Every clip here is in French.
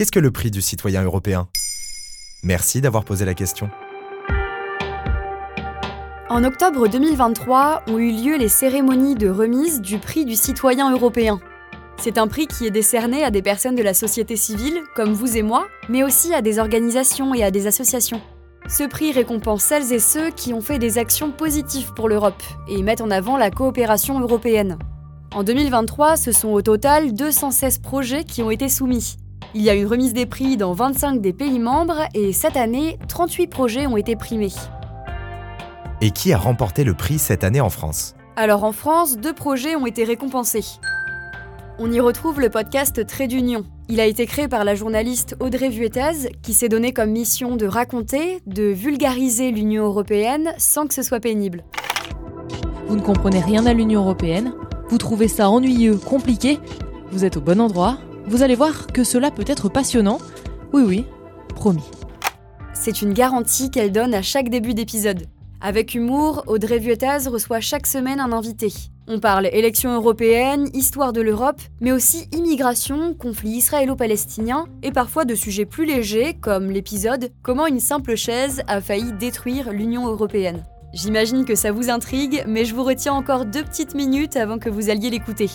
Qu'est-ce que le prix du citoyen européen? Merci d'avoir posé la question. En octobre 2023 ont eu lieu les cérémonies de remise du prix du citoyen européen. C'est un prix qui est décerné à des personnes de la société civile, comme vous et moi, mais aussi à des organisations et à des associations. Ce prix récompense celles et ceux qui ont fait des actions positives pour l'Europe et mettent en avant la coopération européenne. En 2023, ce sont au total 216 projets qui ont été soumis. Il y a une remise des prix dans 25 des pays membres et cette année, 38 projets ont été primés. Et qui a remporté le prix cette année en France? Alors en France, deux projets ont été récompensés. On y retrouve le podcast Trait d'Union. Il a été créé par la journaliste Audrey Vuettez, qui s'est donné comme mission de raconter, de vulgariser l'Union européenne sans que ce soit pénible. Vous ne comprenez rien à l'Union européenne? Vous trouvez ça ennuyeux, compliqué? Vous êtes au bon endroit? Vous allez voir que cela peut être passionnant. Oui, oui, promis. C'est une garantie qu'elle donne à chaque début d'épisode. Avec humour, Audrey Vuettaz reçoit chaque semaine un invité. On parle élections européennes, histoire de l'Europe, mais aussi immigration, conflit israélo-palestinien et parfois de sujets plus légers comme l'épisode Comment une simple chaise a failli détruire l'Union européenne. J'imagine que ça vous intrigue, mais je vous retiens encore deux petites minutes avant que vous alliez l'écouter.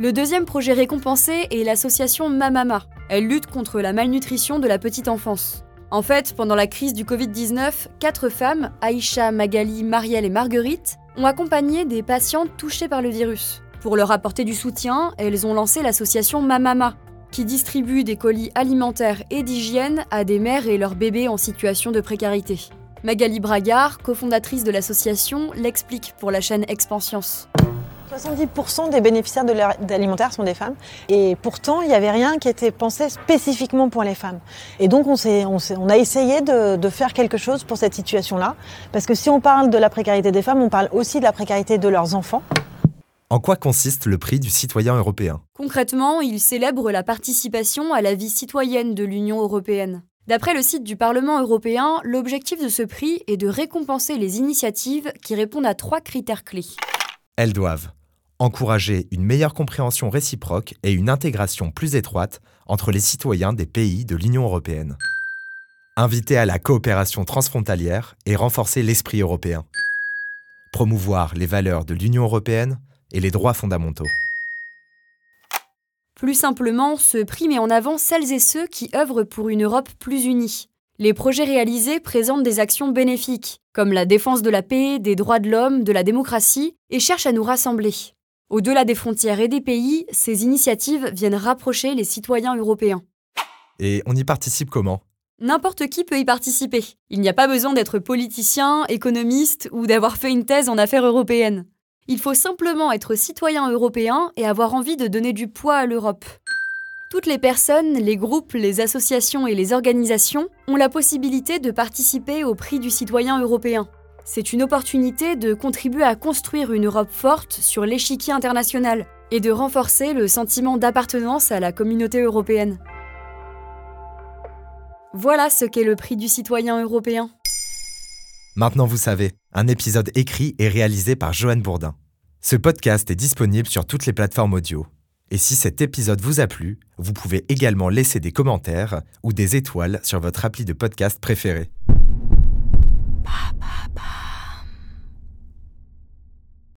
Le deuxième projet récompensé est l'association Mamama. Elle lutte contre la malnutrition de la petite enfance. En fait, pendant la crise du Covid-19, quatre femmes, Aïcha, Magali, Marielle et Marguerite, ont accompagné des patientes touchées par le virus. Pour leur apporter du soutien, elles ont lancé l'association Mamama, qui distribue des colis alimentaires et d'hygiène à des mères et leurs bébés en situation de précarité. Magali Bragard, cofondatrice de l'association, l'explique pour la chaîne Expansience. 70% des bénéficiaires de l'aide alimentaire sont des femmes. Et pourtant, il n'y avait rien qui était pensé spécifiquement pour les femmes. Et donc, on, a essayé de, de faire quelque chose pour cette situation-là. Parce que si on parle de la précarité des femmes, on parle aussi de la précarité de leurs enfants. En quoi consiste le prix du citoyen européen? Concrètement, il célèbre la participation à la vie citoyenne de l'Union européenne. D'après le site du Parlement européen, l'objectif de ce prix est de récompenser les initiatives qui répondent à trois critères clés. Elles doivent encourager une meilleure compréhension réciproque et une intégration plus étroite entre les citoyens des pays de l'Union européenne. Inviter à la coopération transfrontalière et renforcer l'esprit européen. Promouvoir les valeurs de l'Union européenne et les droits fondamentaux. Plus simplement, ce prix met en avant celles et ceux qui œuvrent pour une Europe plus unie. Les projets réalisés présentent des actions bénéfiques, comme la défense de la paix, des droits de l'homme, de la démocratie, et cherchent à nous rassembler. Au-delà des frontières et des pays, ces initiatives viennent rapprocher les citoyens européens. Et on y participe comment? N'importe qui peut y participer. Il n'y a pas besoin d'être politicien, économiste ou d'avoir fait une thèse en affaires européennes. Il faut simplement être citoyen européen et avoir envie de donner du poids à l'Europe. Toutes les personnes, les groupes, les associations et les organisations ont la possibilité de participer au prix du citoyen européen. C'est une opportunité de contribuer à construire une Europe forte sur l'échiquier international et de renforcer le sentiment d'appartenance à la communauté européenne. Voilà ce qu'est le prix du citoyen européen. Maintenant vous savez, un épisode écrit et réalisé par Joanne Bourdin. Ce podcast est disponible sur toutes les plateformes audio. Et si cet épisode vous a plu, vous pouvez également laisser des commentaires ou des étoiles sur votre appli de podcast préféré.